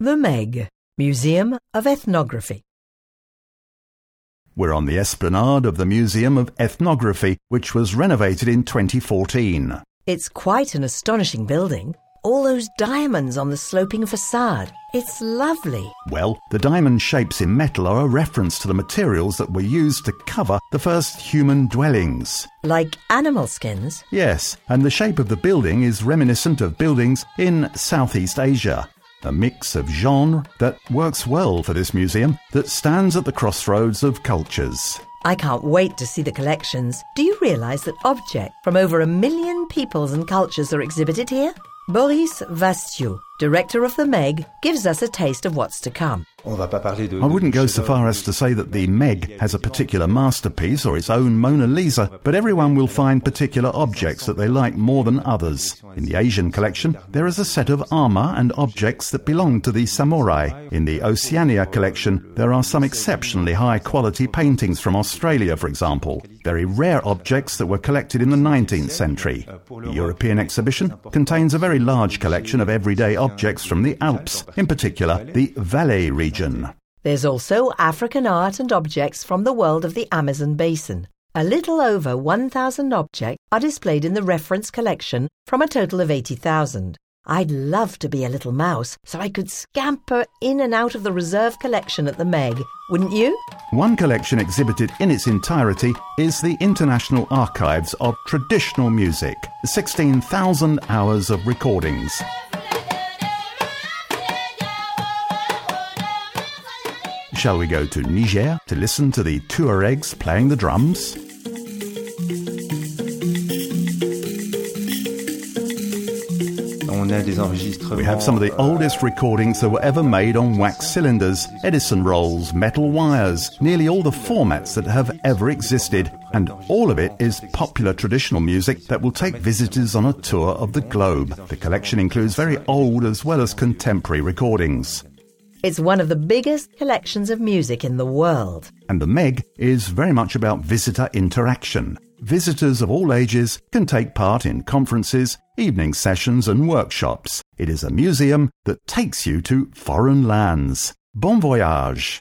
The Meg, Museum of Ethnography. We're on the esplanade of the Museum of Ethnography, which was renovated in 2014. It's quite an astonishing building. All those diamonds on the sloping facade. It's lovely. Well, the diamond shapes in metal are a reference to the materials that were used to cover the first human dwellings. Like animal skins. Yes, and the shape of the building is reminiscent of buildings in Southeast Asia. A mix of genre that works well for this museum that stands at the crossroads of cultures. I can't wait to see the collections. Do you realise that objects from over a million peoples and cultures are exhibited here? Boris Wastiau, director of the Meg, gives us a taste of what's to come. I wouldn't go so far as to say that the Meg has a particular masterpiece or its own Mona Lisa, but everyone will find particular objects that they like more than others. In the Asian collection, there is a set of armor and objects that belong to the samurai. In the Oceania collection, there are some exceptionally high quality paintings from Australia, for example, very rare objects that were collected in the 19th century. The European exhibition contains a very large collection of everyday objects from the Alps, in particular the Valais region region. There's also African art and objects from the world of the Amazon basin. A little over 1,000 objects are displayed in the reference collection from a total of 80,000. I'd love to be a little mouse so I could scamper in and out of the reserve collection at the Meg, wouldn't you? One collection exhibited in its entirety is the International Archives of Traditional Music, 16,000 hours of recordings. Shall we go to Niger to listen to the Tuaregs playing the drums? We have some of the oldest recordings that were ever made on wax cylinders, Edison rolls, metal wires, nearly all the formats that have ever existed, and all of it is popular traditional music that will take visitors on a tour of the globe. The collection includes very old as well as contemporary recordings. It's one of the biggest collections of music in the world. And the Meg is very much about visitor interaction. Visitors of all ages can take part in conferences, evening sessions, and workshops. It is a museum that takes you to foreign lands. Bon voyage!